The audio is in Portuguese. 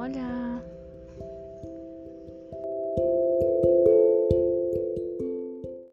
Olhar.